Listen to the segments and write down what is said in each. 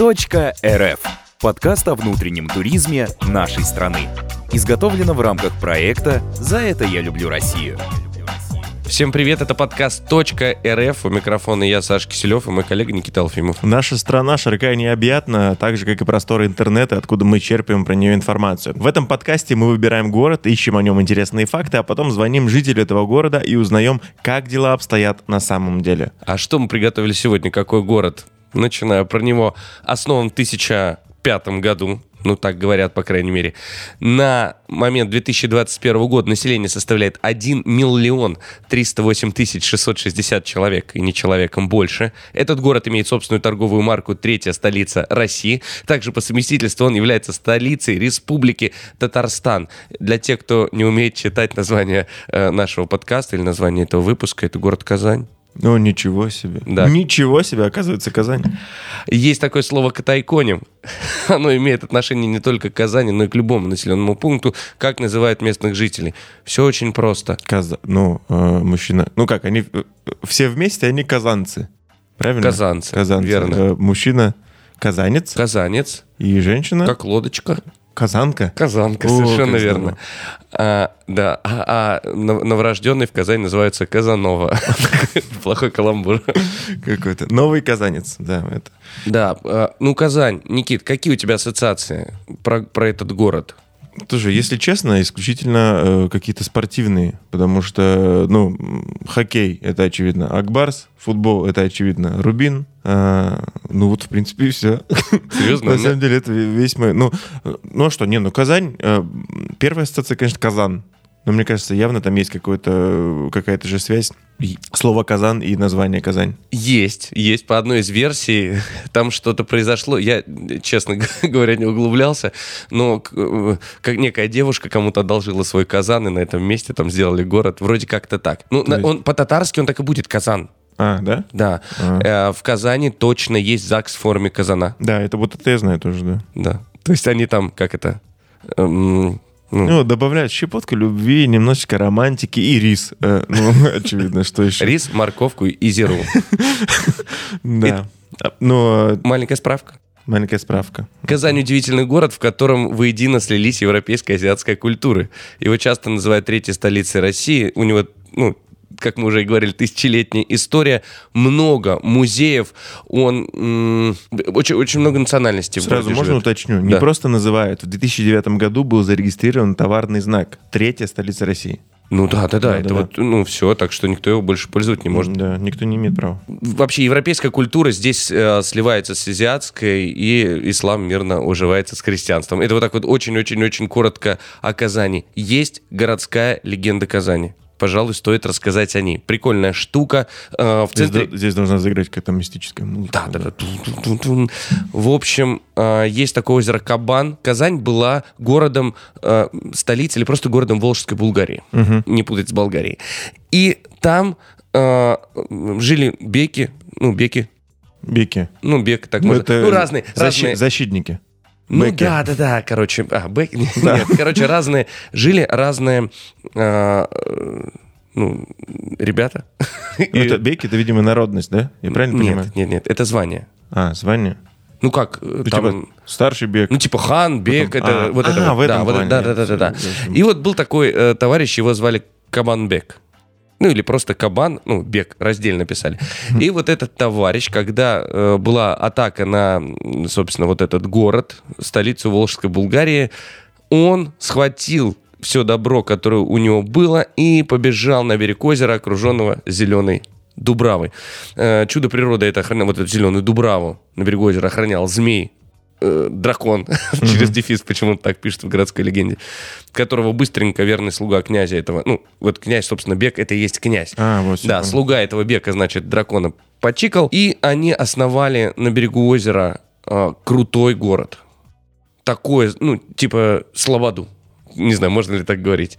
«Рф» – подкаст о внутреннем туризме нашей страны. Изготовлено в рамках проекта «За это я люблю Россию». Всем привет, это подкаст «Точка РФ». У микрофона я, Саша Киселев, и мой коллега Никита Алфимов. Наша страна широка и необъятна, так же, как и просторы интернета, откуда мы черпаем про нее информацию. В этом подкасте мы выбираем город, ищем о нем интересные факты, а потом звоним жителю этого города и узнаем, как дела обстоят на самом деле. А что мы приготовили сегодня? Какой город? Начинаю про него. Основан в 1005 году ну так говорят, по крайней мере. На момент 2021 года население составляет 1 миллион 308 тысяч 660 человек, и не человеком больше. Этот город имеет собственную торговую марку «Третья столица России». Также по совместительству он является столицей Республики Татарстан. Для тех, кто не умеет читать название э, нашего подкаста или название этого выпуска, это город Казань. Ну, ничего себе. Да. Ничего себе, оказывается, Казань. Есть такое слово «катайконим». Оно имеет отношение не только к Казани, но и к любому населенному пункту, как называют местных жителей. Все очень просто. Каза... Ну, э, мужчина... Ну как, они э, все вместе, они казанцы. Правильно? Казанцы, Казанцы. верно. Э, мужчина казанец. Казанец. И женщина... Как лодочка. Казанка? Казанка, О, совершенно верно. А, да, а, а новорожденный в Казани называется Казанова. Плохой каламбур. Какой-то. Новый казанец, да. Это. Да, а, ну Казань. Никит, какие у тебя ассоциации про, про этот город? Тоже, если честно, исключительно э, какие-то спортивные, потому что, ну, хоккей — это очевидно, Акбарс, футбол — это очевидно, Рубин, э, ну вот, в принципе, и все. Серьезно? На самом деле, это весь мой... Ну, ну а что, не, ну, Казань, э, первая ассоциация, конечно, Казан, но мне кажется, явно там есть какая-то же связь. Слово «Казан» и название «Казань». Есть, есть по одной из версий. Там что-то произошло. Я, честно говоря, не углублялся. Но э, как некая девушка кому-то одолжила свой Казан, и на этом месте там сделали город. Вроде как-то так. Ну, есть... он по-татарски он так и будет Казан. А, да? Да. А. В Казани точно есть ЗАГС в форме казана. Да, это вот это я знаю тоже, да. Да. То есть они там, как это... Эм, ну, ну добавляют щепотку любви, немножечко романтики и рис. Э, ну, очевидно, что еще. Рис, морковку и зиру. Да. Но... Маленькая справка. Маленькая справка. Казань – удивительный город, в котором воедино слились европейская и азиатская культуры. Его часто называют третьей столицей России. У него ну, как мы уже и говорили, тысячелетняя история, много музеев, он очень, очень много национальностей. Сразу можно живет. уточню? Не да. просто называют. В 2009 году был зарегистрирован товарный знак «Третья столица России». Ну да, да, да, да это да, вот, ну все, так что никто его больше пользовать не может. Да, никто не имеет права. Вообще европейская культура здесь э, сливается с азиатской, и ислам мирно уживается с христианством. Это вот так вот очень-очень-очень коротко о Казани. Есть городская легенда Казани пожалуй, стоит рассказать о ней. Прикольная штука. Э, в центре... здесь, здесь должна заиграть какая-то мистическая музыка. Да, да, да. В общем, э, есть такое озеро Кабан. Казань была городом, э, столицей или просто городом Волжской Булгарии. Угу. Не путать с Болгарией. И там э, жили беки, ну, беки. Беки. Ну, бек, так ну, можно. Это ну, разные, защи- разные. Защитники. Ну Бэки. да, да, да, короче, а, бэк, да. нет, короче, разные, жили разные, а, ну, ребята. Ну, это беки, это, видимо, народность, да? Я правильно нет, понимаю? Нет, нет, это звание. А, звание? Ну как, ну, там... Типа старший бег. Ну типа хан, бег, Потом... это а, вот а, это. в этом да, плане. Вот, да, да, да, да, да. И вот был такой э, товарищ, его звали Кабанбек ну или просто кабан, ну, бег, раздельно писали. И вот этот товарищ, когда э, была атака на, собственно, вот этот город, столицу Волжской Булгарии, он схватил все добро, которое у него было, и побежал на берег озера, окруженного зеленой дубравой. Э, чудо природы это охранял, вот эту зеленую дубраву на берегу озера охранял змей, э, дракон, через дефис почему-то так пишет в городской легенде, которого быстренько верный слуга князя этого, ну, вот князь, собственно, Бек, это и есть князь. А, вот да, слуга этого Бека, значит, дракона почикал, и они основали на берегу озера э, крутой город. Такое, ну, типа Слободу. Не знаю, можно ли так говорить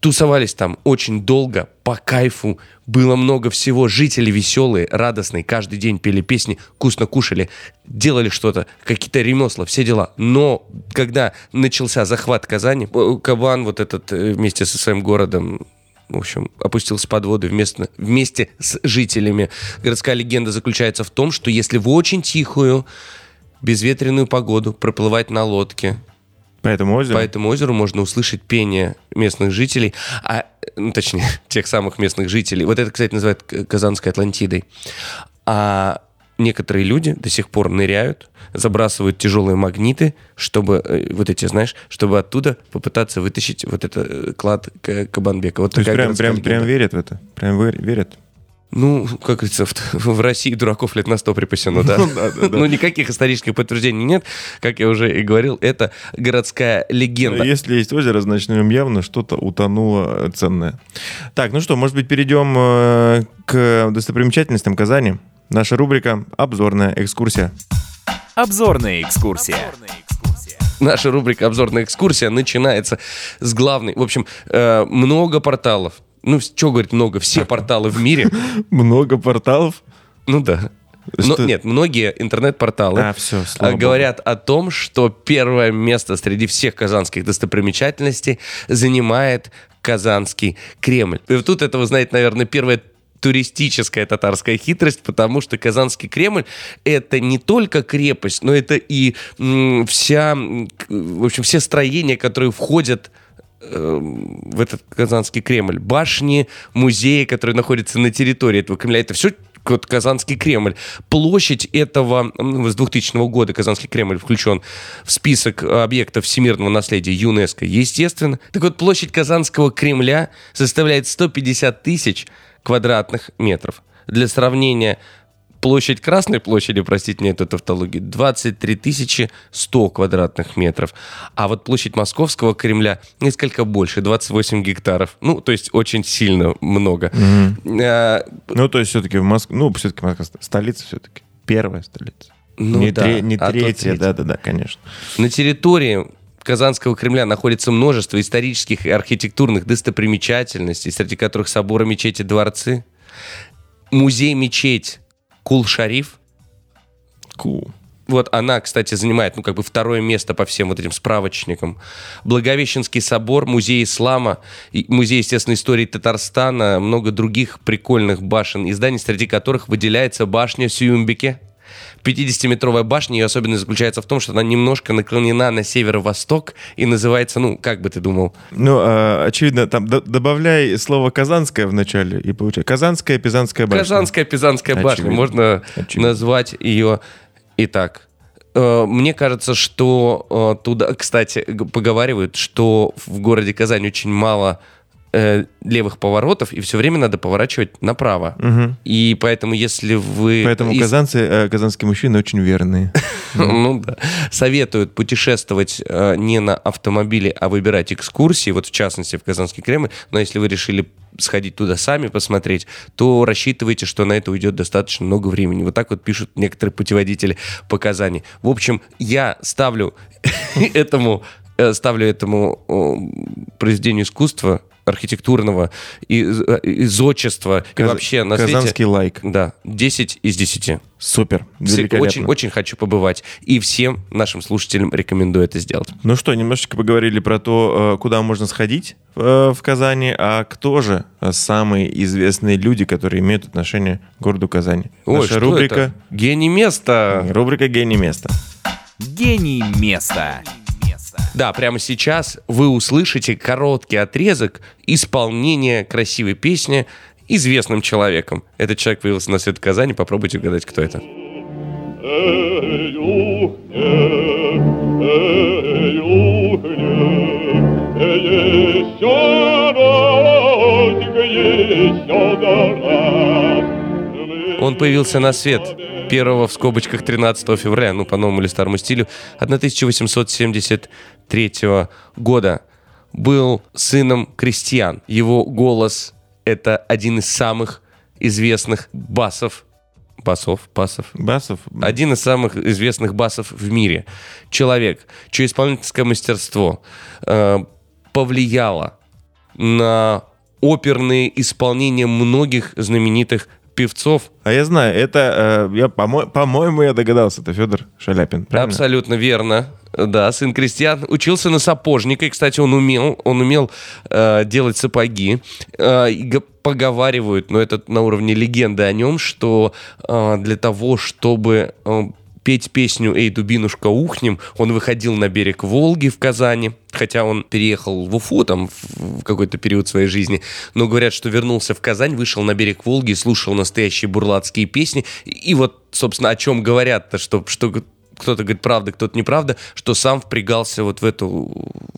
тусовались там очень долго, по кайфу. Было много всего. Жители веселые, радостные. Каждый день пели песни, вкусно кушали, делали что-то, какие-то ремесла, все дела. Но когда начался захват Казани, э, Кабан вот этот э, вместе со своим городом в общем, опустился под воду вместе, вместе с жителями. Городская легенда заключается в том, что если в очень тихую, безветренную погоду проплывать на лодке. По этому озеру? По этому озеру можно услышать пение местных жителей, а, ну, точнее, тех самых местных жителей. Вот это, кстати, называют Казанской Атлантидой. А некоторые люди до сих пор ныряют, забрасывают тяжелые магниты, чтобы э, вот эти, знаешь, чтобы оттуда попытаться вытащить вот этот э, клад Кабанбека. Вот То есть прям, прям, легенда. прям верят в это? Прям вер- верят? Ну, как говорится, в, в России дураков лет на сто припасено, да. Ну да. Ну, никаких исторических подтверждений нет. Как я уже и говорил, это городская легенда. Если есть озеро, значит, на нем явно что-то утонуло ценное. Так, ну что, может быть, перейдем э, к достопримечательностям Казани? Наша рубрика «Обзорная экскурсия». Обзорная экскурсия. Наша рубрика «Обзорная экскурсия» начинается с главной. В общем, э, много порталов. Ну, что говорить много? Все порталы в мире. Много порталов. Ну да. Но, Что? нет, многие интернет-порталы А, всё, а, слава богу. говорят о том, что первое место среди всех казанских достопримечательностей занимает Казанский Кремль. И вот тут это, вы знаете, наверное, первая туристическая татарская хитрость, потому что Казанский Кремль это не только крепость, но это и вся, в общем, все строения, которые входят в этот Казанский Кремль. Башни, музеи, которые находятся на территории этого Кремля. Это все вот Казанский Кремль. Площадь этого, м, с 2000 года Казанский Кремль включен в список объектов всемирного наследия ЮНЕСКО, естественно. Так вот, площадь Казанского Кремля составляет 150 тысяч квадратных метров. Для сравнения, площадь Красной площади, простите мне эту тавтологию, 23 тысячи 100 квадратных метров. А вот площадь Московского Кремля несколько больше, 28 гектаров. Ну, то есть очень сильно много. А, Ну, то есть все-таки в Москве, ну, все-таки Москва столица все-таки. Первая столица. Ну не да, тре- не а третья. да-да-да, конечно. На территории Казанского Кремля находится множество исторических и архитектурных достопримечательностей, среди которых соборы, мечети, дворцы, музей-мечеть Кул-Шариф. Cool. Вот она, кстати, занимает, ну, как бы второе место по всем вот этим справочникам. Благовещенский собор, музей ислама, музей естественной истории Татарстана, много других прикольных башен и зданий, среди которых выделяется башня Сююмбике. 50-метровая башня, ее особенность заключается в том, что она немножко наклонена на северо-восток и называется, ну, как бы ты думал, Ну, а, очевидно, там добавляй слово «казанская» в начале, и получается «казанская Пизанская башня». Казанская Пизанская башня. Очевидно. Можно Очевидно. назвать ее и так. Э, Мне кажется, что э, туда, кстати, поговаривают, что в городе Казань очень мало э, левых поворотов, и все время надо поворачивать направо. И поэтому, если вы... Поэтому из- казанцы, э, казанские мужчины очень верные. ну да. Советуют путешествовать э, не на автомобиле, а выбирать экскурсии, вот в частности в Казанский Кремль. Но если вы решили сходить туда сами посмотреть, то рассчитывайте, что на это уйдет достаточно много времени. Вот так вот пишут некоторые путеводители по Казани. В общем, я ставлю этому, э, ставлю этому произведению искусства архитектурного и, э, и зодчества и Каз- вообще на свете- Казанский лайк. Да, 10 из 10. Супер. Великолепно. Очень, очень хочу побывать. И всем нашим слушателям рекомендую это сделать. Ну что, немножечко поговорили про то, э, куда можно сходить э, в Казани, а кто же самые известные люди, которые имеют отношение к городу Казани. Ой, Наша что рубрика, это? Гений места. рубрика «Гений места». Гений места. Да, прямо сейчас вы услышите короткий отрезок исполнения красивой песни известным человеком. Этот человек появился на свет в Казани. Попробуйте угадать, кто это. Еще разик, еще раз. Он появился на свет 1 в скобочках 13 февраля, ну, по новому или старому стилю, 1873 года. Был сыном крестьян. Его голос — это один из самых известных басов. Басов, басов. Басов. Один из самых известных басов в мире. Человек, чье исполнительское мастерство э, повлияло на оперные исполнения многих знаменитых певцов. А я знаю, это, э, я, по-мо- по-моему, я догадался, это Федор Шаляпин. правильно? Абсолютно верно. Да, сын крестьян. Учился на сапожника. И, кстати, он умел, он умел э, делать сапоги. Э, поговаривают, но это на уровне легенды о нем, что э, для того, чтобы э, петь песню «Эй, дубинушка, ухнем», он выходил на берег Волги в Казани, хотя он переехал в Уфу там в какой-то период своей жизни, но говорят, что вернулся в Казань, вышел на берег Волги, слушал настоящие бурлацкие песни, и вот, собственно, о чем говорят-то, что, что кто-то говорит правда, кто-то неправда, что сам впрягался вот в эту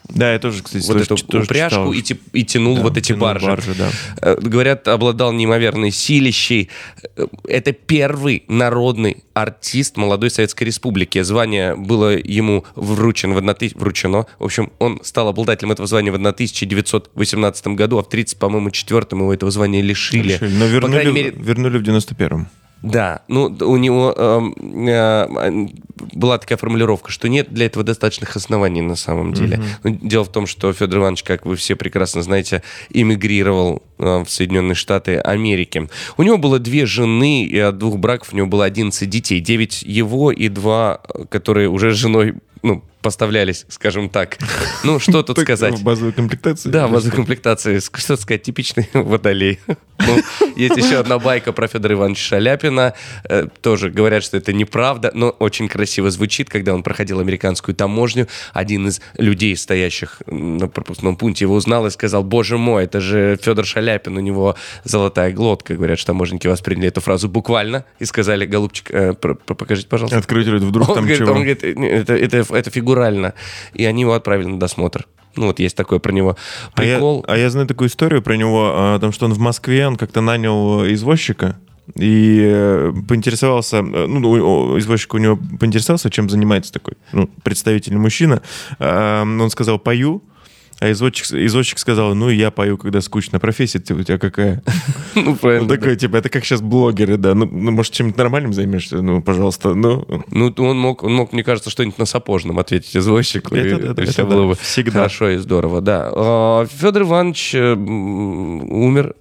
Да, я тоже, кстати, вот тоже эту тоже упряжку читал. и, и тянул Да, вот эти тянул баржи. да. Э, Говорят, обладал неимоверной силищей. Э, Это первый народный артист молодой Советской Республики. Звание было ему вручено в 1000... вручено. В общем, он стал обладателем этого звания в 1918 году, а в 30, по-моему, четвертом его этого звания лишили. Решили. Но По вернули, крайней в- мере, вернули в 91-м. Да, ну у него эм, э, была такая формулировка, что нет для этого достаточных оснований на самом деле. Ну, дело в том, что Федор Иванович, как вы все прекрасно знаете, эмигрировал э, в Соединенные Штаты Америки. У него было две жены, и от двух браков у него было 11 детей. 9 его и два, э, которые уже женой ну, поставлялись, скажем так. Ну, что тут сказать? В базовой комплектации? Да, Или базовой комплектации. Что сказать, типичный водолей. Ну, есть еще одна байка про Федора Ивановича Шаляпина. Э, Тоже говорят, что это неправда, но очень красиво звучит. Когда он проходил американскую таможню, один из людей, стоящих на пропускном пункте, его узнал и сказал, боже мой, это же Федор Шаляпин, у него золотая глотка. Говорят, что таможенники восприняли эту фразу буквально и сказали, голубчик, э, покажите, пожалуйста. Говорит, вдруг там чего? он говорит, «Не, это, это фигурально. И они его отправили на досмотр. Ну, вот есть такое про него А я, прикол. а я знаю такую историю про него, а, о том, что он в Москве, он как-то нанял извозчика и э, поинтересовался, э, ну, извозчик у него поинтересовался, чем занимается такой, ну, представительный мужчина. Он сказал, пою, а извозчик, извозчик сказал, ну, я пою, когда скучно. Профессия у тебя какая? Ну, правильно. такой, типа, это как сейчас блогеры, да. Ну, ну, может, чем-нибудь нормальным займешься? Ну, пожалуйста, ну. Ну, он мог, он мог, мне кажется, что-нибудь на сапожном ответить извозчику. Это и, да, это все да. было бы Всегда. хорошо и здорово, да. А, Федор Иванович э, умер.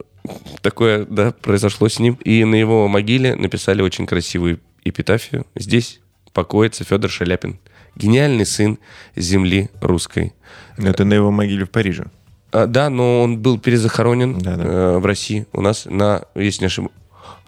Такое, да, произошло с ним. И на его могиле написали очень красивую эпитафию. Здесь покоится Федор Шаляпин. Гениальный сын земли русской. Это на его могиле в Париже. А, да, но он был перезахоронен Да-да. э, в России. У нас на, если не ошибаюсь,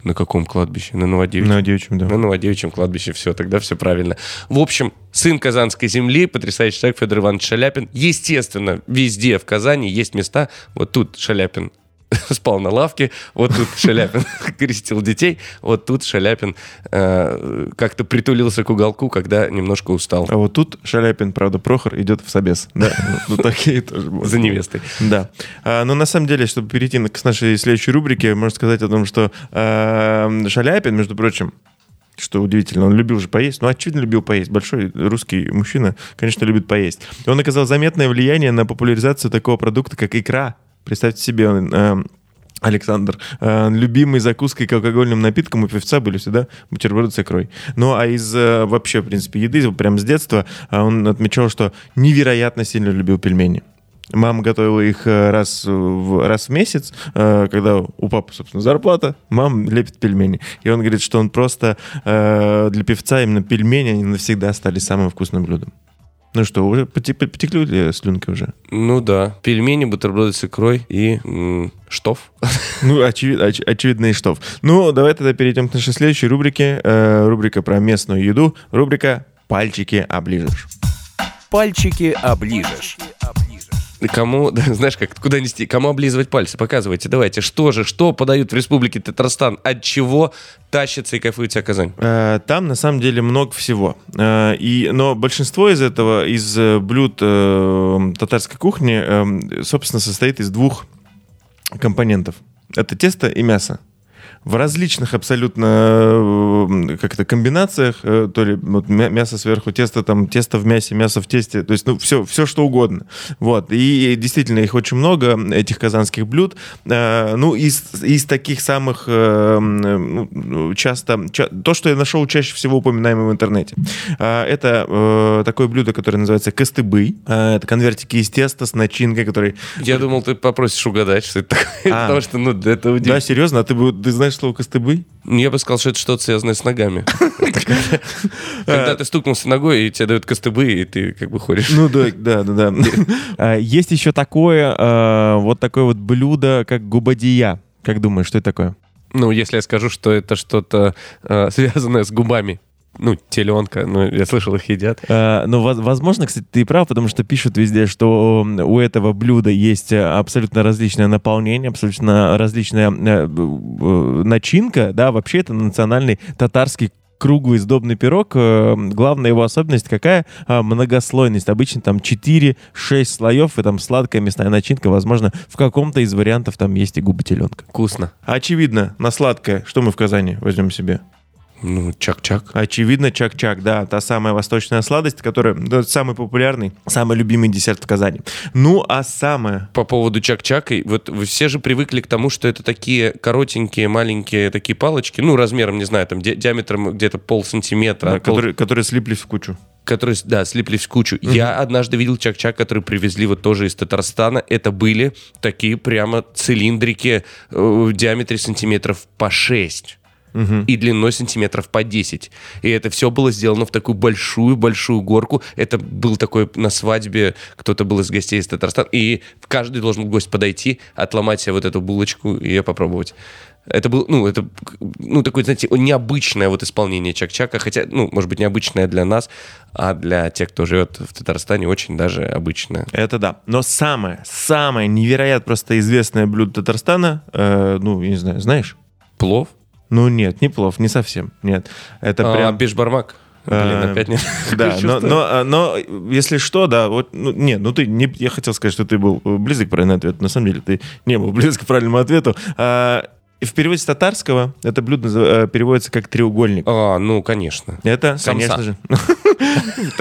на каком кладбище? На Новодевичьем. На девичьем, да. На Новодевичьем кладбище, все, тогда все правильно. В общем, сын Казанской земли, потрясающий человек Федор Иванович Шаляпин. Естественно, везде в Казани есть места. Вот тут Шаляпин спал на лавке, вот тут Шаляпин крестил детей, вот тут Шаляпин э, как-то притулился к уголку, когда немножко устал А вот тут Шаляпин, правда, Прохор идет в собес. Да, ну, ну, такие тоже за невестой. Да. А, но на самом деле, чтобы перейти к нашей следующей рубрике, можно сказать о том, что э, Шаляпин, между прочим, что удивительно, он любил же поесть. Ну, очевидно, любил поесть. Большой русский мужчина, конечно, любит поесть. Он оказал заметное влияние на популяризацию такого продукта, как икра. Представьте себе, он, э, Александр, э, любимой закуской к алкогольным напиткам у певца были всегда бутерброды с икрой. Ну, а из э, вообще, в принципе, еды, прям с детства, э, он отмечал, что невероятно сильно любил пельмени. Мама готовила их раз в, раз в месяц, когда у папы, собственно, зарплата, мама лепит пельмени. И он говорит, что он просто для певца именно пельмени, они навсегда стали самым вкусным блюдом. Ну что, уже поте- потекли ли слюнки уже? Ну да, пельмени, бутерброды с икрой и м, штоф. Ну, очевид- оч- очевидно, и что. Ну, давай тогда перейдем к нашей следующей рубрике. Э, рубрика про местную еду. Рубрика «Пальчики оближешь». Пальчики оближешь. Кому, да, знаешь как, куда нести, кому облизывать пальцы, показывайте, давайте, что же, что подают в Республике Татарстан, от чего тащится и кайфует вся Казань? Э, Там на самом деле много всего. Э, И, но большинство из этого, из э, блюд татарской кухни, собственно, состоит из двух компонентов. Это тесто и мясо. В различных абсолютно э, как-то комбинациях, э, то ли вот мя- мясо сверху, тесто там, тесто в мясе, мясо в тесте, то есть, ну, все, все что угодно. Вот. И действительно их очень много, этих казанских блюд. Э, Ну, из, из таких самых ну, часто, ча- то, что я нашел чаще всего упоминаемое в интернете. Это такое блюдо, которое называется костыбы. Это конвертики из теста с начинкой, который... Я думал, ты попросишь угадать, что это такое, А. потому что, ну, это Да, удивительно. серьезно? А ты, ты знаешь слово костыбы? Я бы сказал, что это что-то связанное с ногами. Когда ты стукнулся ногой, и тебе дают костыбы, и ты как бы ходишь. Ну да, да, да, да. А, Есть еще такое, э, вот такое вот блюдо, как губадия. Как думаешь, что это такое? Ну, если я скажу, что это что-то э, связанное с губами. Ну, теленка, ну, я слышал, их едят. Э, Ну, воз- возможно, кстати, ты прав, потому что пишут везде, что м, у этого блюда есть э, абсолютно различное наполнение, абсолютно различная э, э, начинка. Да, вообще это национальный татарский круглый сдобный пирог. Э, Главная его особенность какая? А, Многослойность. Обычно там 4-6 слоев, и там сладкая мясная начинка. Возможно, в каком-то из вариантов там есть и губы теленка. Вкусно. Очевидно, на сладкое. Что мы в Казани возьмем себе? Ну, чак-чак. Очевидно, чак-чак, да, та самая восточная сладость, которая да, самый популярный, самый любимый десерт в Казани. Ну, а самое... По поводу чак-чака, вот вы все же привыкли к тому, что это такие коротенькие, маленькие такие палочки, ну, размером, не знаю, там, ди- диаметром где-то пол сантиметра, да, пол- которые, которые слиплись в кучу. которые, да, слиплись в кучу. Я однажды видел чак-чак, который привезли вот тоже из Татарстана. Это были такие прямо цилиндрики э, в диаметре сантиметров по 6. И длиной сантиметров по 10. И это все было сделано в такую большую-большую горку. Это был такой на свадьбе, кто-то был из гостей из Татарстана. И каждый должен был гость подойти, отломать себе вот эту булочку и ее попробовать. Это был, ну, это, ну, такое, знаете, необычное вот исполнение чак-чака, хотя, ну, может быть, необычное для нас, а для тех, кто живет в Татарстане, очень даже обычное. Это да. Но самое, самое невероятно просто известное блюдо Татарстана, э, ну, я не знаю, знаешь? Плов? Ну, нет, не плов, не совсем, нет. Это а, прям... бешбармак? Блин, Э, опять нет. Да, но, но, а, но если что, да, вот, ну, нет, ну ты не, я хотел сказать, что ты был близок к правильному ответу, на самом деле ты не был близок к правильному ответу. А, и в переводе с татарского это блюдо э, переводится как треугольник. А, ну, конечно. Это, Самса. конечно же.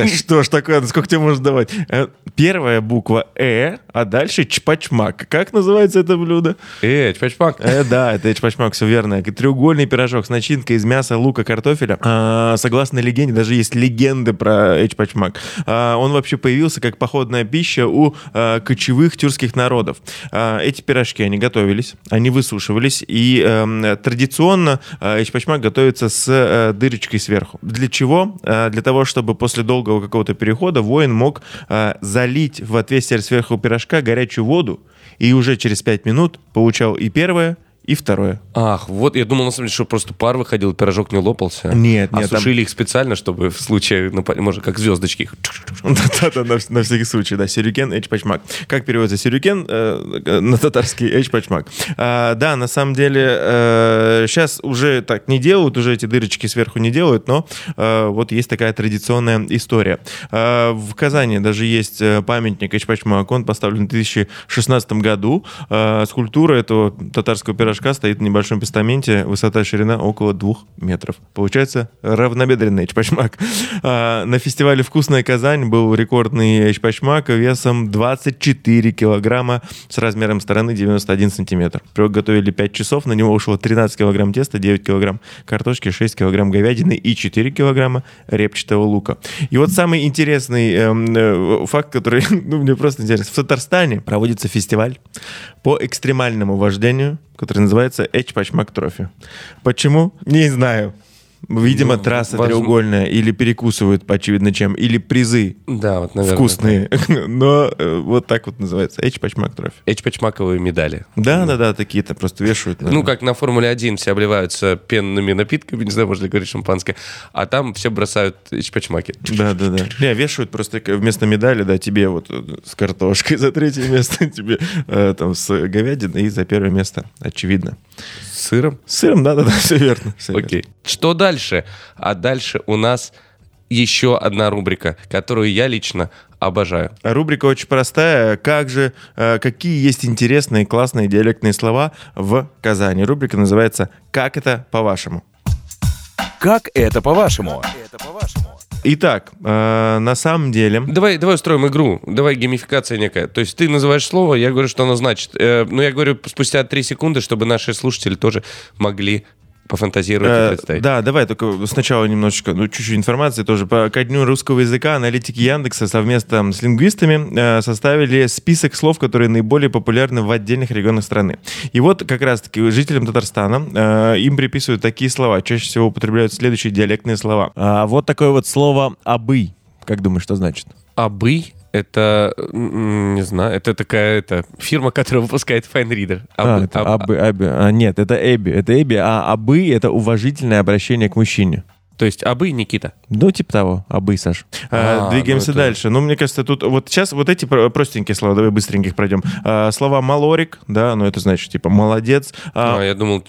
Что ж такое, сколько тебе можно давать? Э, Первая буква «э», а дальше чпачмак. Как называется это блюдо? Эй, чпачпак. Э, да, это чпачмак, все верно. Треугольный пирожок с начинкой из мяса, лука, картофеля. А, согласно легенде, даже есть легенды про эчпачмак. А, он вообще появился как походная пища у кочевых тюркских народов. А, эти пирожки, они готовились, они высушивались, и эм, традиционно а, эчпачмак готовится с э, дырочкой сверху. Для чего? А, для того, чтобы после долгого какого-то перехода воин мог а, залить в отверстие сверху пирожка горячую воду, и уже через 5 минут получал и первое, и второе. Ах, вот я думал, на самом деле, что просто пар выходил, пирожок не лопался. Нет, нет, там- сушили их специально, чтобы в случае, напа- может, как звездочки. их Да-да, на, на всякий случай, да. Сюрюкен, эчпачмак. Как переводится сюрюкен э, э, на татарский эчпачмак? А, да, на самом деле, сейчас уже так не делают, уже эти дырочки сверху не делают, но э, вот есть такая традиционная история. А, в Казани даже есть э, памятник эчпачмак, он поставлен в 2016 году. А, скульптура этого татарского пирожка стоит на небольшом постаменте, высота ширина около двух метров. Получается равнобедренный эчпачмак. А, на фестивале «Вкусная Казань» был рекордный эчпачмак весом 24 килограмма с размером стороны 91 сантиметр. Приготовили 5 часов, на него ушло 13 килограмм теста, 9 килограмм картошки, 6 килограмм говядины и 4 килограмма репчатого лука. И вот самый интересный эм, э, факт, который ну, мне просто интересен. В Татарстане проводится фестиваль по экстремальному вождению, который называется Эчпачмак Трофи. Почему? Не знаю. Видимо, Ну, трасса возможно. треугольная, или перекусывают, очевидно, чем, или призы Да, вот, наверное. вкусные. Но э, вот так вот называется. Эчпачмак Трофи. Эчпачмаковые медали. Да, да, да, такие-то просто вешают. на- Ну, как на Формуле-1 все обливаются пенными напитками, не знаю, можно ли говорить шампанское, а там все бросают эчпачмаки. Да, да, да. Не, вешают просто вместо медали, да, тебе вот э, с картошкой за третье место, тебе э, там с говядиной и за первое место, очевидно. Сыром? С сыром, да, да, да, все верно. верно. Окей. Что дальше? А дальше у нас еще одна рубрика, которую я лично обожаю. А Рубрика очень простая. Как же, э, какие есть интересные, классные диалектные слова в Казани? Рубрика называется «Как это по-вашему?». Как это по-вашему? Итак, э, на самом деле... Давай, давай устроим игру, давай геймификация некая. То есть ты называешь слово, я говорю, что оно значит. Э, ну, я говорю спустя три секунды, чтобы наши слушатели тоже могли пофантазировать и Э, представить. Да, давай только сначала немножечко, ну, чуть-чуть информации тоже. По ко дню русского языка аналитики Яндекса совместно с лингвистами э, составили список слов, которые наиболее популярны в отдельных регионах страны. И вот как раз-таки жителям Татарстана э, им приписывают такие слова. Чаще всего употребляют следующие диалектные слова. А вот такое вот слово «абы». Как думаешь, что значит? Абы это, не знаю, это такая это, фирма, которая выпускает FineReader. А, Абы- это аб- абы, абы. А, нет, это эби. Это эби, а абы — это уважительное обращение к мужчине. То есть абы, Никита. Ну, типа того, абы, Саш. А, А, двигаемся ну это- дальше. Ну, мне кажется, тут вот сейчас вот эти про- простенькие слова, давай быстренько их пройдем. А, слова «малорик», да, ну это значит, типа, молодец. А, А, я думал,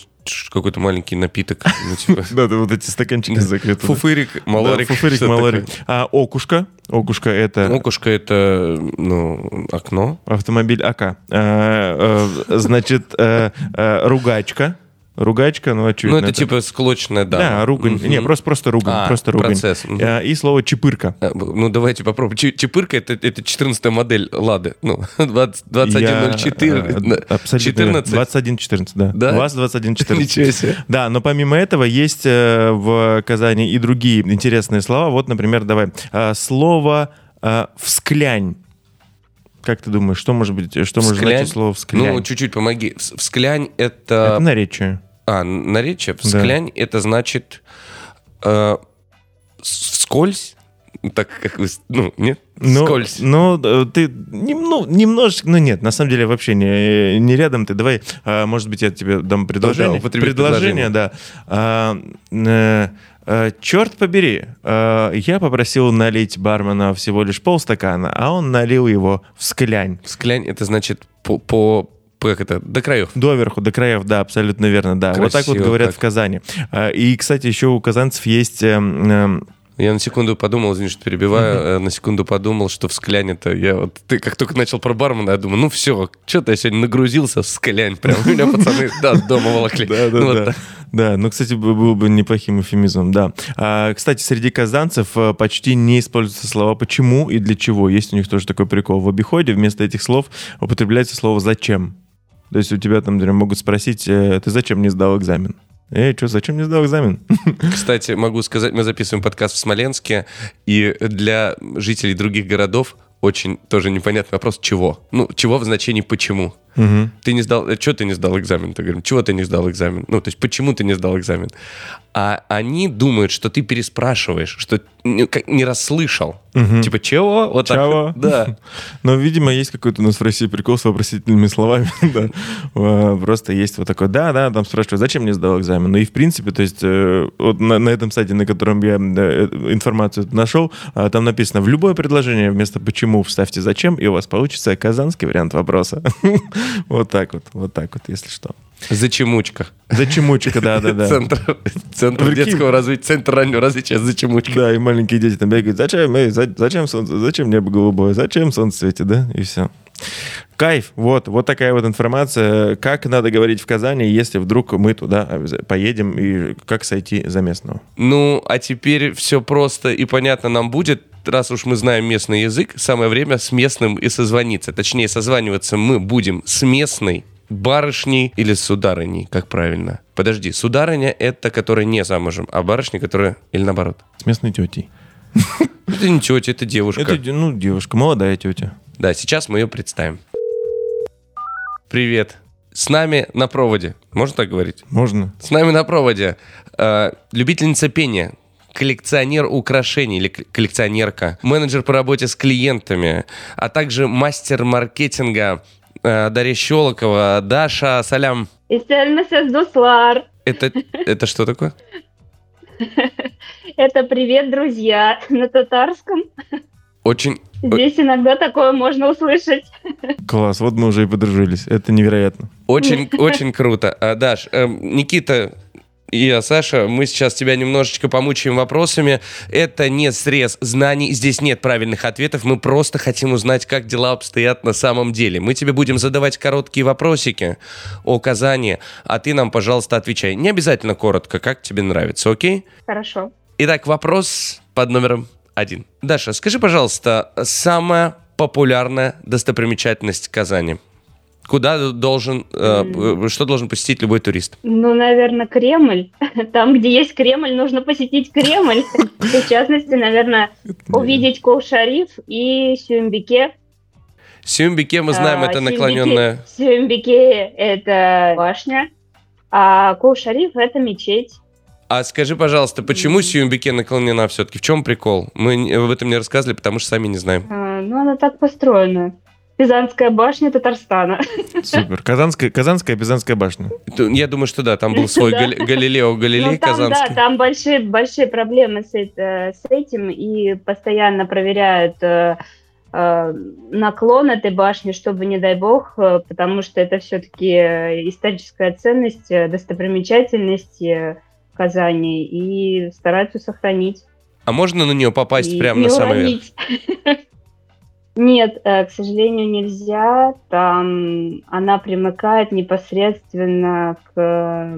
какой-то маленький напиток. ну, типа, Да, вот эти стаканчики закрыты. Фуфырик, малорик. Фуфырик, малорик. А, окушка. Окушка — это Окушка это, ну, окно. автомобиль АК. А, э, Значит, э, э, ругачка. Ругачка, ну, очевидно. Ну, это типа склочная дама. Да, ругань. Мгм. Не, просто, просто ругань. А, просто ругань. процесс. А, И слово чепырка. А, Ну, давайте попробуем. Чи- Чепырка это, это 14 модель Лады. Ну, 20 2104. Я, да, э, Абсолютно. верно. 14. 2114, да. Да? ВАЗ 2114. Ничего себе. Да, но помимо этого есть э, в Казани и другие интересные слова. Вот, например, давай. Слово «всклянь». Как ты думаешь, что может быть, что может значить слово «всклянь»? Ну, чуть-чуть помоги. Вс- Всклянь Это это... наречие. А, наречие. Всклянь это значит... э, Вскользь? Так как вы... Ну, нет? Ну, Вскользь. Ну, э, ты ну, немножечко, ну нет, на самом деле вообще не, не рядом ты. Давай, а, может быть, я тебе дам предложение. употреби предложение, да. А, э, э, черт побери, э, я попросил налить бармена всего лишь полстакана, а он налил его в склянь. Всклянь это значит по... по как это? До краев. Доверху, до краев, да, абсолютно верно, да. вот так вот Красиво говорят как. в Казани. А, И, кстати, еще у казанцев есть эм, эм, Я на секунду подумал, извини, что перебиваю, э, на секунду подумал, что в склянь-то я вот... Ты как только начал про бармена, я думаю, ну все, что-то я сегодня нагрузился в склянь. Прям у меня пацаны, да, дома волокли. Да, да, Ну, вот да. так. Да, ну, кстати, был бы неплохим эфемизмом, да. А, кстати, среди казанцев э, почти не используются слова «почему» и «для чего». Есть у них тоже такой прикол. В обиходе вместо этих слов употребляется слово «зачем». То есть у тебя там например, могут спросить, э, ты зачем не сдал экзамен? Эй, что, зачем не сдал экзамен? Кстати, могу сказать, мы записываем подкаст в Смоленске, и для жителей других городов очень тоже непонятный вопрос, чего? Ну, чего в значении почему? Мгм. Ты не сдал, что ты не сдал экзамен? Ты говорим, чего ты не сдал экзамен? Ну, то есть, почему ты не сдал экзамен? А они думают, что ты переспрашиваешь, что не, не расслышал. Типа, чего? Вот так. Чего? Да. Но, видимо, есть какой-то у нас в России прикол с вопросительными словами. да. А, Просто есть вот такой, да, да, там спрашивают, зачем не сдал экзамен? Ну и, в принципе, то есть э, вот на, на этом сайте, на котором я э, информацию нашел, там написано, в любое предложение вместо «почему» вставьте «зачем», и у вас получится казанский вариант вопроса. Вот так вот, вот так вот, если что. Зачемучка. Зачемучка, да-да-да. Центр, центр Прикинь. детского развития, центр раннего развития зачемучка. Да, и маленькие дети там бегают, зачем, эй, за- зачем солнце, зачем небо голубое, зачем солнце светит, да, и все. Кайф, вот, вот такая вот информация, как надо говорить в Казани, если вдруг мы туда поедем, и как сойти за местного. Ну, а теперь все просто и понятно нам будет. Раз уж мы знаем местный язык, самое время с местным и созвониться. Точнее, созваниваться мы будем с местной барышней или сударыней, как правильно. Подожди, сударыня — это которая не замужем, а барышня, которая... Или наоборот. С местной тетей. Это не тетя, это девушка. Это, ну, девушка, молодая тетя. Да, сейчас мы ее представим. Привет. С нами на проводе. Можно так говорить? Можно? С нами на проводе э, любительница пения, коллекционер украшений или коллекционерка, менеджер по работе с клиентами, а также мастер маркетинга э, Дарья Щелокова. Даша, салям. Дуслар. Это, это что такое? Это привет, друзья, на татарском. Очень... Здесь иногда такое можно услышать. Класс, вот мы уже и подружились. Это невероятно. Очень, очень круто. А, Даш, эм, Никита и я, Саша, мы сейчас тебя немножечко помучаем вопросами. Это не срез знаний, здесь нет правильных ответов. Мы просто хотим узнать, как дела обстоят на самом деле. Мы тебе будем задавать короткие вопросики о Казани, а ты нам, пожалуйста, отвечай. Не обязательно коротко, как тебе нравится, окей? Хорошо. Итак, вопрос под номером один. Даша, скажи, пожалуйста, самая популярная достопримечательность Казани? Куда должен, э, что должен посетить любой турист? Ну, наверное, Кремль. Там, где есть Кремль, нужно посетить Кремль. В частности, наверное, увидеть Коу-Шариф и Сюмбике. Сюмбике, мы знаем, А, это наклоненная... Сюмбике – это башня, а Коу-Шариф – это мечеть. А скажи, пожалуйста, почему Сюмбике наклонена все-таки? В чем прикол? Мы об этом не рассказывали, потому что сами не знаем. А, Ну, она так построена. Пизанская башня Татарстана. Супер. Казанская, Казанская Пизанская башня. Я думаю, что да, там был свой Да. Гали- Галилео Галилей Ну, да, Казанский. там большие, большие проблемы с, это- с этим, и постоянно проверяют э, э, наклон этой башни, чтобы, не дай бог, э, потому что это все-таки историческая ценность, э, достопримечательность э, Казани, и стараются сохранить. А можно на нее попасть и прямо не на самый верх? Нет, э, к сожалению, нельзя. Там она примыкает непосредственно к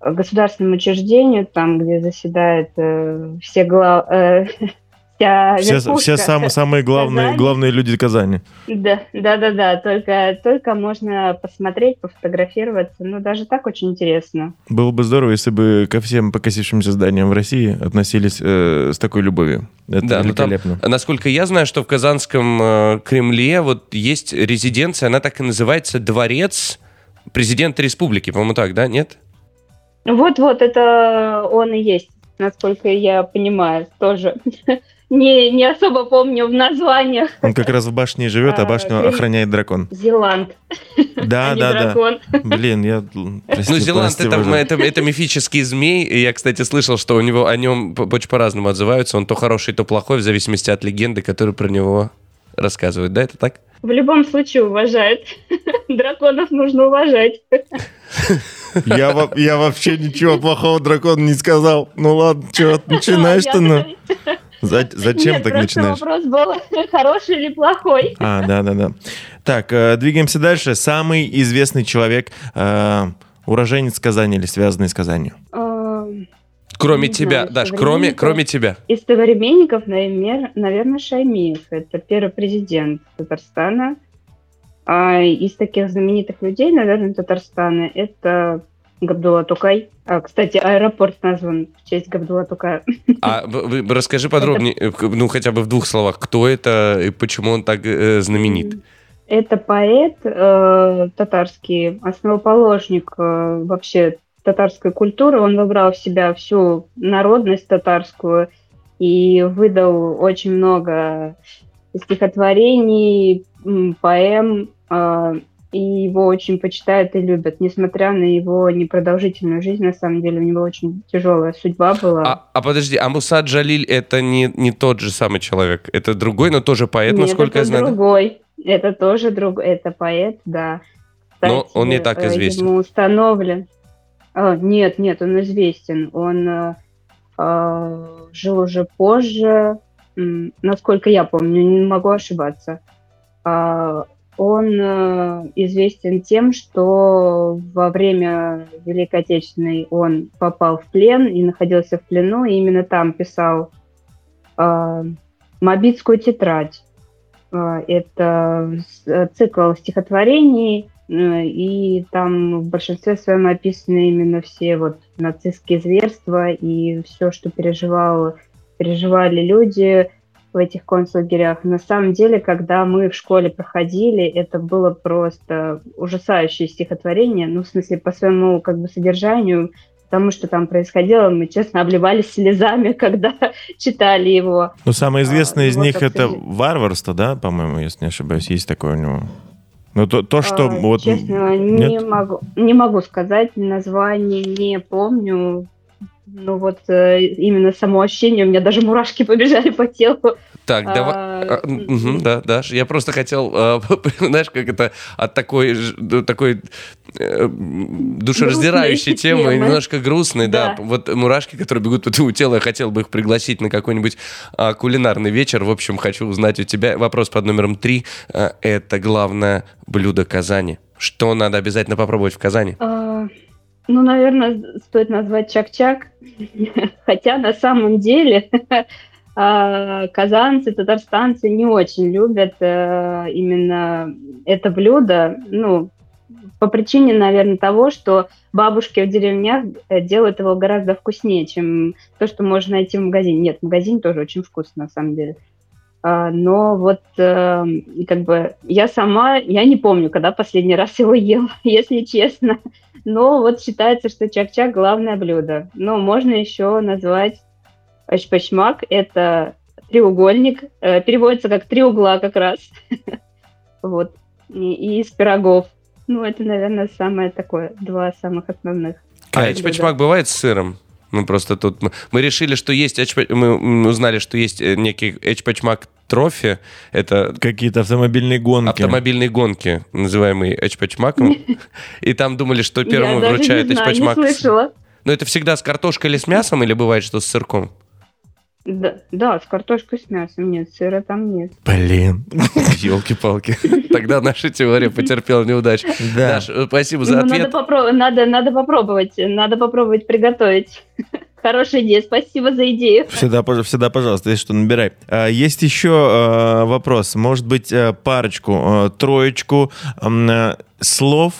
государственному учреждению, там, где заседают э, все гла- э, вся Все, верхушка. все самые, самые главные, Казани. главные люди Казани. Да, да, да, да. Только, только можно посмотреть, пофотографироваться. Ну, даже так очень интересно. Было бы здорово, если бы ко всем покосившимся зданиям в России относились э, с такой любовью. Это Да, ну там- великолепно. Насколько я знаю, что в Казанском э, Кремле вот есть резиденция, она так и называется «Дворец президента республики», по-моему, так, да? Нет? Вот-вот, это он и есть, насколько я понимаю, тоже. Не, не особо помню в названиях. Он как раз в башне живет, а А, башню охраняет дракон. Зеланд, Да, а да, да. дракон. Блин, я... прости, ну, Зеланд это, это, это мифический змей. И я, кстати, слышал, что у него о нем очень по-разному отзываются. Он то хороший, то плохой, в зависимости от легенды, которую про него рассказывают. Да, это так? В любом случае уважают. Драконов нужно уважать. Я, во- я вообще ничего плохого дракону не сказал. Ну ладно, что, начинаешь-то, ну. За- Зачем Нет, так просто начинаешь? вопрос был, хороший или плохой. А, да, да, да. Так, э, двигаемся дальше. Самый известный человек, э, уроженец Казани или связанный с Казанью. Эм, Кроме Не тебя, знаю, Даш, кроме, кроме тебя. Из современников, наверное, Шаймиев. Это первый президент Татарстана. А из таких знаменитых людей, наверное, Татарстана, это Габдулла Тукай. А, кстати, аэропорт назван в честь Габдулла Тукая. А вы- вы расскажи подробнее, э, к- ну хотя бы в двух словах, кто это и почему он так э, знаменит. Это поэт э, татарский, основоположник э, вообще татарской культуры. Он выбрал в себя всю народность татарскую и выдал очень много стихотворений, поэм, э, и его очень почитают и любят, несмотря на его непродолжительную жизнь, на самом деле у него очень тяжелая судьба была. А, а подожди, а Муса Джалиль это не, не тот же самый человек, это другой, но тоже поэт, Нет, насколько это я знаю. другой. Это тоже другой. Это поэт, да. Но он не так э, известен. Ему установлен. А, нет, нет, он известен. Он э, э, жил уже позже, насколько я помню, не могу ошибаться. А, он э, известен тем, что во время Великой Отечественной он попал в плен и находился в плену, и именно там писал э, «Мобитскую тетрадь». А, Это э, цикл стихотворений, э, и там в большинстве своем описаны именно все вот нацистские зверства и все, что переживал, переживали люди в этих концлагерях. На самом деле, когда мы в школе проходили, это было просто ужасающее стихотворение, ну, в смысле, по своему как бы содержанию, потому что там происходило, мы, честно, обливались слезами, когда читали его. Ну, самое известное А, из вот них это обсудим. варварство, да, по-моему, если не ошибаюсь, есть такое у него. Ну, то, то что А, вот... Честно, нет? не могу, не могу сказать, название не помню. Ну вот э, именно само ощущение, у меня даже мурашки побежали по телу. Так, давай. А, А, мгм, да, Даш, я просто хотел, э, знаешь, как это от такой, такой э, душераздирающей темы, темы. немножко грустной, да. Да. Вот мурашки, которые бегут по твоему телу, я хотел бы их пригласить на какой-нибудь а, кулинарный вечер. В общем, хочу узнать у тебя вопрос под номером три. А, это главное блюдо Казани. Что надо обязательно попробовать в Казани? а, ну, наверное, стоит назвать чак-чак. Хотя на самом деле а, казанцы, татарстанцы не очень любят э, именно это блюдо. Ну, по причине, наверное, того, что бабушки в деревнях э, делают его гораздо вкуснее, чем то, что можно найти в магазине. Нет, в магазине тоже очень вкусно, на самом деле. А, Но вот э, как бы я сама, я не помню, когда последний раз его ела, если честно. Но вот считается, что чак-чак главное блюдо. Но можно еще назвать Ашпашмак. Это треугольник, э, переводится как три угла как раз. Вот. И, из пирогов. Ну, это, наверное, самое такое, два самых основных. А Да, эчпачмак бывает с сыром? Мы просто тут... Мы, решили, что есть... Мы узнали, что есть э, некий эчпачмак трофи. Это Какие-то автомобильные гонки. автомобильные гонки, называемые эчпачмаком. И там думали, что первому не эчпачмак. Но это всегда с картошкой или с мясом, или бывает, что с сырком? Да, да, с картошкой с мясом нет, сыра там нет. Блин. Елки-палки. Тогда наша теория потерпела неудачу. Да. Даш, спасибо за Ну, надо, ответ. попро- надо, надо попробовать, надо попробовать приготовить. Хорошая идея, спасибо за идею. Всегда, всегда, пожалуйста, если что, набирай. А, Есть еще э, вопрос. Может быть, э, парочку, э, троечку слов,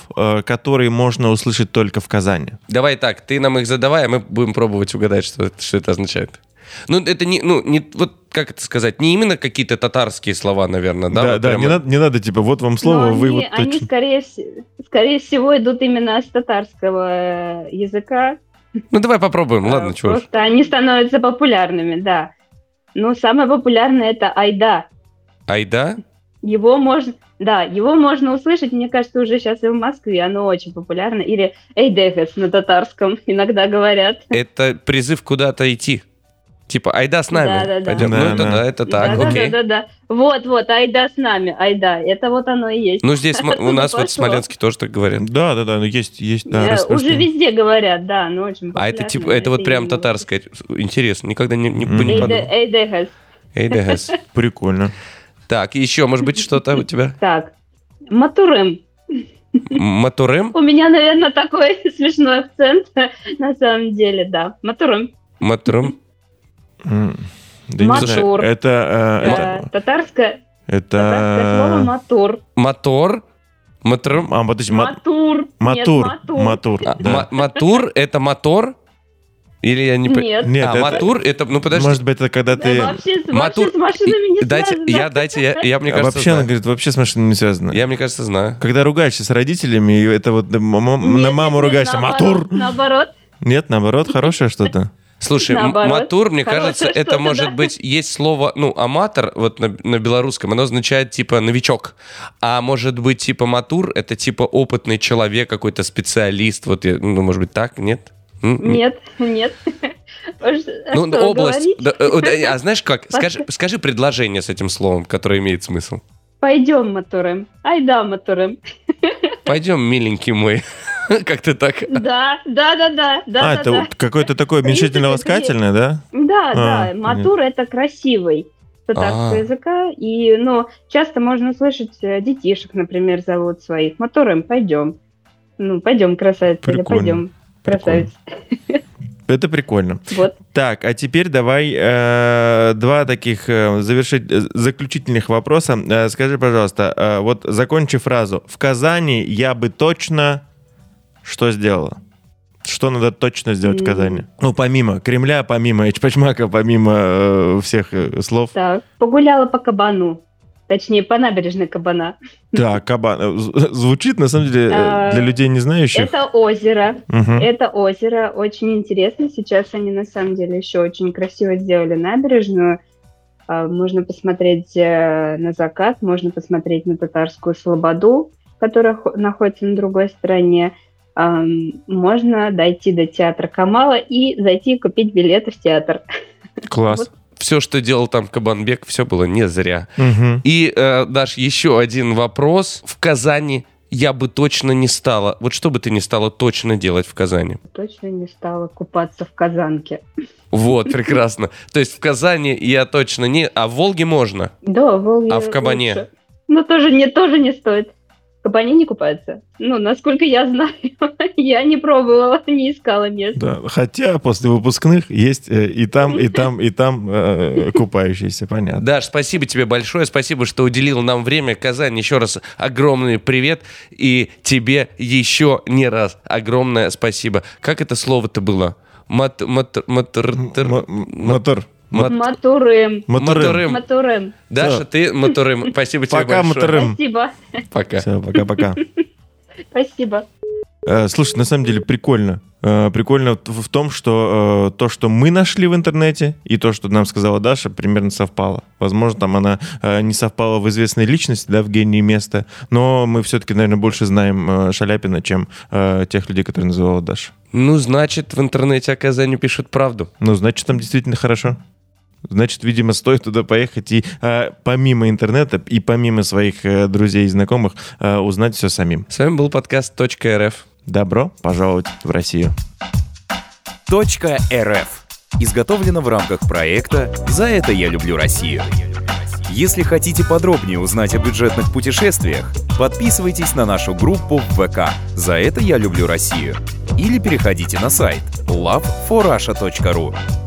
которые можно услышать только в Казани. Давай так, ты нам их задавай, а мы будем пробовать угадать, что, это- что это означает. Ну, это не, ну, не, вот, как это сказать, не именно какие-то татарские слова, наверное, да? Да, вот да, прямо? не, надо, не надо, типа, вот вам слово, Но вы они, вот они точно... скорее, вс- скорее всего идут именно с татарского языка. Ну, давай попробуем, ладно, Э, чего ж. Просто они становятся популярными, да. Ну, самое популярное это айда. Айда? Его можно, да, его можно услышать, мне кажется, уже сейчас и в Москве, оно очень популярно. Или эйдехес на татарском иногда говорят. Это призыв куда-то идти. Типа, айда с нами. Да-да-да. Пойдем. Да, ну, это да. да, это так, да, окей. да, да, да. Вот, вот, айда с нами, айда. Это вот оно и есть. Ну, здесь у нас вот в. Смоленске тоже так говорят. Да, да, да, ну есть, есть, да, Э, Уже везде говорят, да, но очень А это типа, это вот прям татарское. Интересно, никогда не, подумал. Эйдехес. Эйдэгас. Прикольно. Так, еще, может быть, что-то у тебя? Так, Матурым. Матурым? У меня, наверное, такой смешной акцент, на самом деле, да. Матурым. Матурым? Да не знаю, это... э, Э, это- Татарское, татарское слово Это... матур. Мотор? Матурым? А, подожди, ма- Матур. Нет, матур. Матур, А, да. Матур это мотор? Или я не понимаю? Нет. Нет, а, это- матур это, ну подожди. Может быть, это когда Да, ты... вообще, с- Матур- вообще с машинами не дайте, связано. я, дайте, я, я мне А кажется, вообще, она знаю. говорит, вообще с машиной не связано. Я, мне кажется, знаю. Когда ругаешься с родителями, и это вот на м- Нет, на маму нет, ругаешься, наоборот, матур. Наоборот. Нет, наоборот, хорошее что-то. Слушай, Наоборот. матур, мне кажется, это что-то, может да. быть, есть слово, ну, аматор, вот на, на белорусском, оно означает, типа, новичок. А может быть, типа, матур, это, типа, опытный человек, какой-то специалист, вот, ну, может быть, так, нет? Нет, нет. Уж, Ну, что область... да, э, да, а знаешь как? Скажи, скажи предложение с этим словом, которое имеет смысл. Пойдем, Матурым. Айда, Матурым. Пойдем, миленький мой. Как ты так? Да, да, да, да, да, А, да, это да. вот какое-то такое Принцип уменьшительно-ласкательное, да? Да, А, да, матур это красивый татарского А. языка. И, ну, часто можно услышать э, детишек, например, зовут своих. Матурым, пойдем. Ну, пойдем, красавица, или Прикольно. пойдем, Прикольно. красавица. Это прикольно. Вот. Так, а теперь давай э, два таких э, завершить, э, заключительных вопроса. Э, скажи, пожалуйста, э, вот закончи фразу. В Казани я бы точно что сделала? Что надо точно сделать в. Казани? Ну, помимо Кремля, помимо Эчпачмака, помимо э, всех э, слов. Так, погуляла по кабану. Точнее, по набережной кабана. Да, кабан. Э, з- Звучит, на самом деле, э, А, для людей не знающих. Это озеро. Это озеро очень интересно. Сейчас они на самом деле еще очень красиво сделали набережную. А, Можно посмотреть э, на закат, можно посмотреть на татарскую слободу, которая хо- находится на другой стороне. Можно дойти до театра Камала и зайти и купить билеты в театр. Класс. Вот. Все, что делал там Кабанбек, все было не зря. Мгм. И, э, Даш, еще один вопрос. В Казани я бы точно не стала. Вот что бы ты не стала точно делать в Казани? Точно не стала купаться в Казанке. Вот, прекрасно. То есть в Казани я точно не... А в Волге можно? Да, в Волге А в Кабане? Ну, тоже не, тоже не стоит. В Кабане не купаются. Ну, насколько я знаю, я не пробовала, не искала мест. Да, хотя после выпускных есть э, и там, и там, и там э, купающиеся, понятно. Даш, спасибо тебе большое. Спасибо, что уделил нам время. Казань, еще раз огромный привет. И тебе еще не раз огромное спасибо. Как это слово-то было? Мат, мат, матр- тр- М- м- Мотор. Мат- Матурым. Моторым. Моторым. Матурым. Даша, ты моторым. Спасибо тебе Пока, большое. моторым. Спасибо. Пока. Все, пока-пока. Спасибо. Э, Слушай, на самом деле прикольно. Э, Прикольно в том, что э, то, что мы нашли в интернете, и то, что нам сказала Даша, примерно совпало. Возможно, там она не совпала в известной личности, да, в гении места, но мы все-таки, наверное, больше знаем Шаляпина, чем тех людей, которые называла Даша. Ну, значит, в интернете о Казани пишут правду. Ну, значит, там действительно хорошо. Значит, видимо, стоит туда поехать и э, помимо интернета и помимо своих э, друзей и знакомых э, узнать все самим. С вами был подкаст .рф. Добро пожаловать в Россию. .рф. Изготовлено в рамках проекта «За это я люблю Россию». Если хотите подробнее узнать о бюджетных путешествиях, подписывайтесь на нашу группу в ВК «За это я люблю Россию» или переходите на сайт loveforrussia.ru.